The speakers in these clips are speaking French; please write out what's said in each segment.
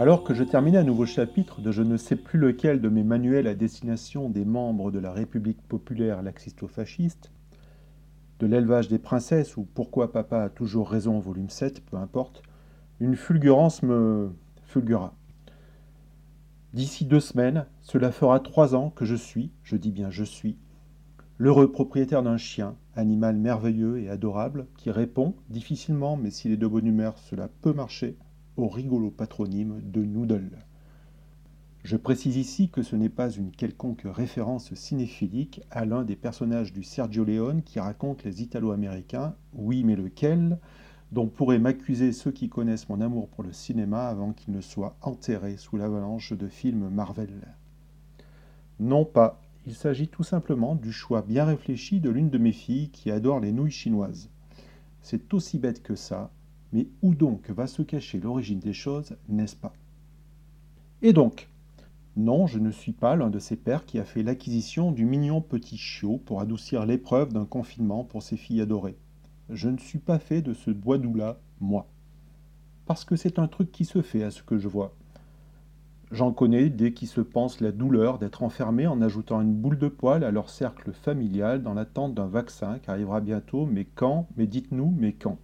Alors que je terminais un nouveau chapitre de je ne sais plus lequel de mes manuels à destination des membres de la République populaire laxisto-fasciste, de l'élevage des princesses ou pourquoi papa a toujours raison volume 7, peu importe, une fulgurance me fulgura. D'ici deux semaines, cela fera trois ans que je suis, je dis bien je suis, l'heureux propriétaire d'un chien, animal merveilleux et adorable, qui répond, difficilement mais s'il est de bonne humeur cela peut marcher, au rigolo patronyme de Noodle. Je précise ici que ce n'est pas une quelconque référence cinéphilique à l'un des personnages du Sergio Leone qui raconte les Italo-Américains, oui mais lequel, dont pourraient m'accuser ceux qui connaissent mon amour pour le cinéma avant qu'il ne soit enterré sous l'avalanche de films Marvel. Non pas, il s'agit tout simplement du choix bien réfléchi de l'une de mes filles qui adore les nouilles chinoises. C'est aussi bête que ça, mais où donc va se cacher l'origine des choses, n'est-ce pas? Et donc Non, je ne suis pas l'un de ces pères qui a fait l'acquisition du mignon petit chiot pour adoucir l'épreuve d'un confinement pour ses filles adorées. Je ne suis pas fait de ce bois doux-là, moi. Parce que c'est un truc qui se fait à ce que je vois. J'en connais dès qui se pensent la douleur d'être enfermés en ajoutant une boule de poil à leur cercle familial dans l'attente d'un vaccin qui arrivera bientôt, mais quand? Mais dites-nous, mais quand?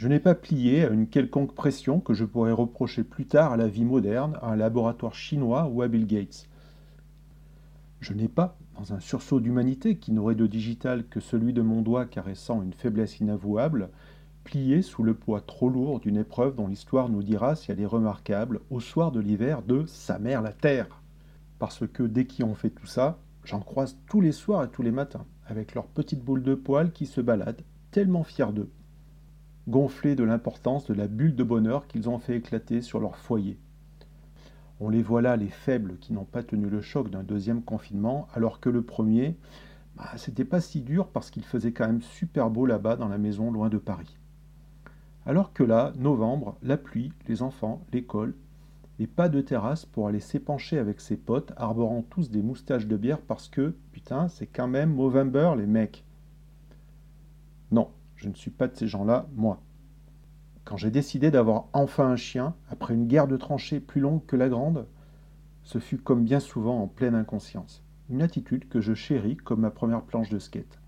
Je n'ai pas plié à une quelconque pression que je pourrais reprocher plus tard à la vie moderne, à un laboratoire chinois ou à Bill Gates. Je n'ai pas, dans un sursaut d'humanité qui n'aurait de digital que celui de mon doigt caressant une faiblesse inavouable, plié sous le poids trop lourd d'une épreuve dont l'histoire nous dira si elle est remarquable au soir de l'hiver de Sa mère la Terre. Parce que dès qu'ils ont fait tout ça, j'en croise tous les soirs et tous les matins, avec leurs petites boules de poils qui se baladent, tellement fiers d'eux, gonflés de l'importance de la bulle de bonheur qu'ils ont fait éclater sur leur foyer. On les voit là, les faibles qui n'ont pas tenu le choc d'un deuxième confinement, alors que le premier, bah, c'était pas si dur parce qu'il faisait quand même super beau là-bas dans la maison loin de Paris. Alors que là, novembre, la pluie, les enfants, l'école, et pas de terrasse pour aller s'épancher avec ses potes, arborant tous des moustaches de bière parce que, putain, c'est quand même Movember, les mecs. Non, je ne suis pas de ces gens-là, moi. Quand j'ai décidé d'avoir enfin un chien, après une guerre de tranchées plus longue que la grande, ce fut comme bien souvent en pleine inconscience, une attitude que je chéris comme ma première planche de skate.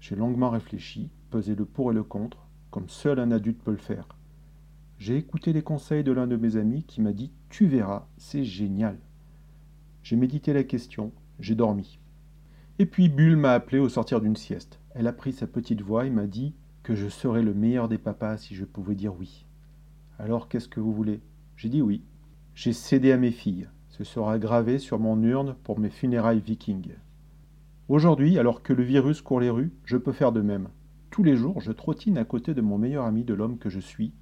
J'ai longuement réfléchi, pesé le pour et le contre, comme seul un adulte peut le faire. J'ai écouté les conseils de l'un de mes amis qui m'a dit Tu verras, c'est génial. J'ai médité la question, j'ai dormi. Et puis Bulle m'a appelé au sortir d'une sieste. Elle a pris sa petite voix et m'a dit que je serais le meilleur des papas si je pouvais dire oui. Alors qu'est-ce que vous voulez? J'ai dit oui. J'ai cédé à mes filles. Ce sera gravé sur mon urne pour mes funérailles vikings. Aujourd'hui, alors que le virus court les rues, je peux faire de même. Tous les jours, je trottine à côté de mon meilleur ami de l'homme que je suis.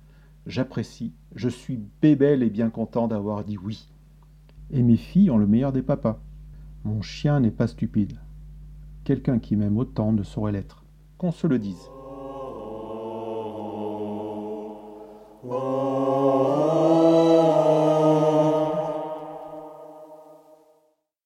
J'apprécie, je suis bébelle et bien content d'avoir dit oui. Et mes filles ont le meilleur des papas. Mon chien n'est pas stupide. Quelqu'un qui m'aime autant ne saurait l'être. Qu'on se le dise.